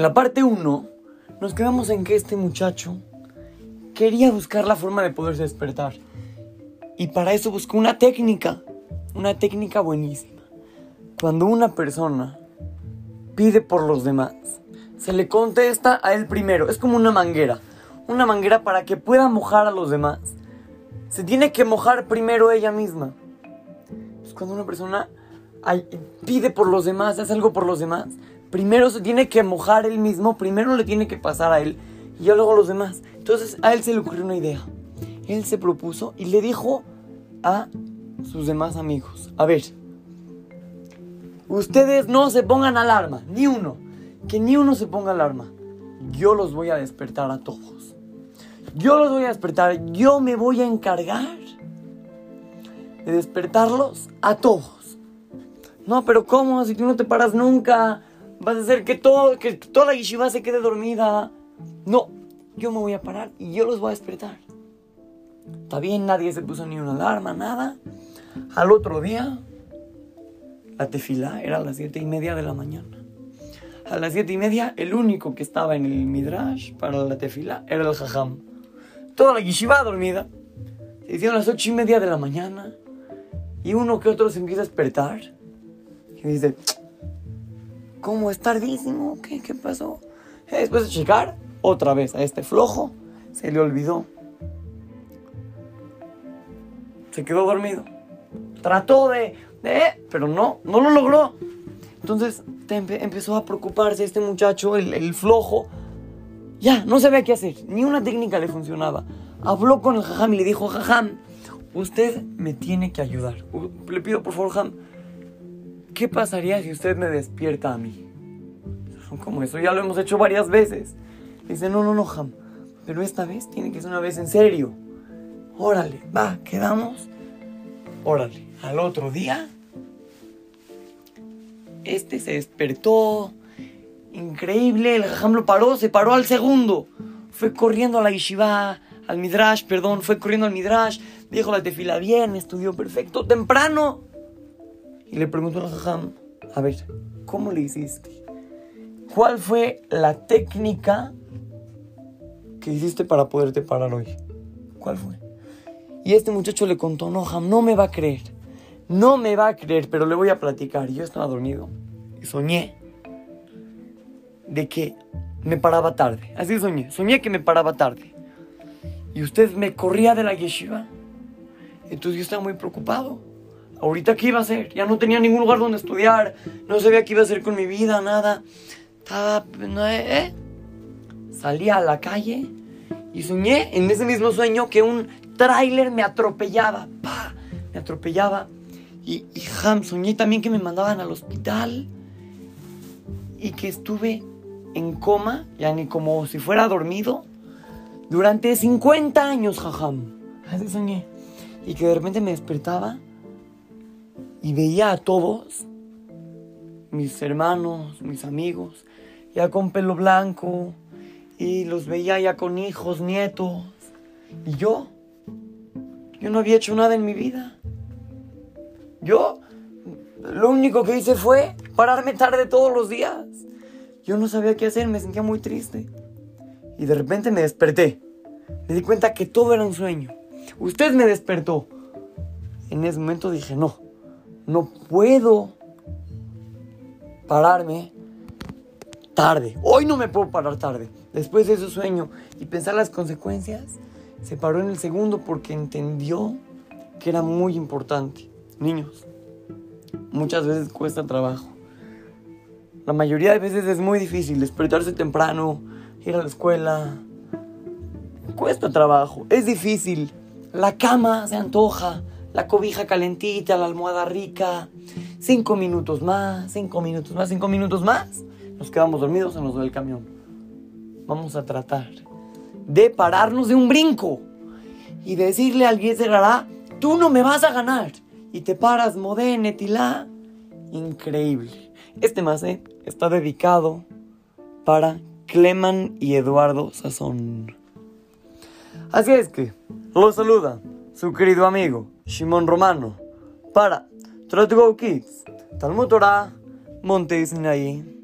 En la parte 1 nos quedamos en que este muchacho quería buscar la forma de poderse despertar. Y para eso buscó una técnica, una técnica buenísima. Cuando una persona pide por los demás, se le contesta a él primero. Es como una manguera. Una manguera para que pueda mojar a los demás. Se tiene que mojar primero ella misma. Es cuando una persona pide por los demás, hace algo por los demás. Primero se tiene que mojar él mismo, primero le tiene que pasar a él y luego a los demás. Entonces a él se le ocurrió una idea. Él se propuso y le dijo a sus demás amigos, a ver, ustedes no se pongan alarma, ni uno, que ni uno se ponga alarma. Yo los voy a despertar a todos. Yo los voy a despertar, yo me voy a encargar de despertarlos a todos. No, pero ¿cómo? Si tú no te paras nunca, vas a hacer que, todo, que toda la yeshiva se quede dormida. No, yo me voy a parar y yo los voy a despertar. Está bien, nadie se puso ni una alarma, nada. Al otro día, la tefila era a las siete y media de la mañana. A las siete y media, el único que estaba en el midrash para la tefila era el jajam. Toda la yeshiva dormida. Se hicieron las ocho y media de la mañana. Y uno que otro se empieza a despertar. Y dice, ¿cómo es tardísimo? ¿Qué, qué pasó? Después de checar, otra vez a este flojo, se le olvidó. Se quedó dormido. Trató de, de pero no, no lo logró. Entonces empezó a preocuparse este muchacho, el, flojo. Ya, no sabía qué hacer. Ni una técnica le funcionaba. Habló con el jajam y le dijo, jajam, usted me tiene que ayudar. Le pido por favor, jajam, ¿qué pasaría si usted me despierta a mí? Como eso ya lo hemos hecho varias veces. Dice, no, no, no, Ham. Pero esta vez tiene que ser una vez en serio. Órale, va, quedamos. Órale, al otro día. Este se despertó. Increíble, el Ham lo paró, se paró al segundo. Fue corriendo a la yeshiva, al midrash, perdón, fue corriendo al midrash. Dijo la tefila bien, estudió perfecto, temprano. Y le preguntó al Jajam, a ver, ¿cómo le hiciste? ¿Cuál fue la técnica que hiciste para poderte parar hoy? ¿Cuál fue? Y este muchacho le contó, no, Ham, no me va a creer. No me va a creer, pero le voy a platicar. Yo estaba dormido y soñé de que me paraba tarde. Así soñé. Soñé que me paraba tarde. Y usted me corría de la yeshiva. Entonces yo estaba muy preocupado. Ahorita qué iba a hacer? Ya no tenía ningún lugar donde estudiar. No sabía qué iba a hacer con mi vida, nada. Estaba... No, ¿eh? Salí a la calle y soñé en ese mismo sueño que un tráiler me atropellaba. ¡Pah! Me atropellaba. Y, y Ham, soñé también que me mandaban al hospital y que estuve en coma, ya ni como si fuera dormido, durante 50 años, jajam. Así soñé. Y que de repente me despertaba y veía a todos, mis hermanos, mis amigos, ya con pelo blanco, y los veía ya con hijos, nietos. Y yo, yo no había hecho nada en mi vida. Yo, lo único que hice fue pararme tarde todos los días. Yo no sabía qué hacer, me sentía muy triste. Y de repente me desperté. Me di cuenta que todo era un sueño. Usted me despertó. En ese momento dije, no, no puedo pararme tarde. Hoy no me puedo parar tarde. Después de ese sueño y pensar las consecuencias, se paró en el segundo porque entendió que era muy importante. Niños, muchas veces cuesta trabajo. La mayoría de veces es muy difícil despertarse temprano, ir a la escuela. Cuesta trabajo, es difícil. La cama se antoja, la cobija calentita, la almohada rica. Cinco minutos más, cinco minutos más, cinco minutos más nos quedamos dormidos en los del camión. Vamos a tratar de pararnos de un brinco y decirle al Yetzerará, tú no me vas a ganar. Y te paras, Modé, Netilá. Increíble. Este más está dedicado para Cleman y Eduardo Sazón. Así es que lo saluda su querido amigo Shimon Romano para Try to Go Kids, Talmud Torah, Monte Sinaí.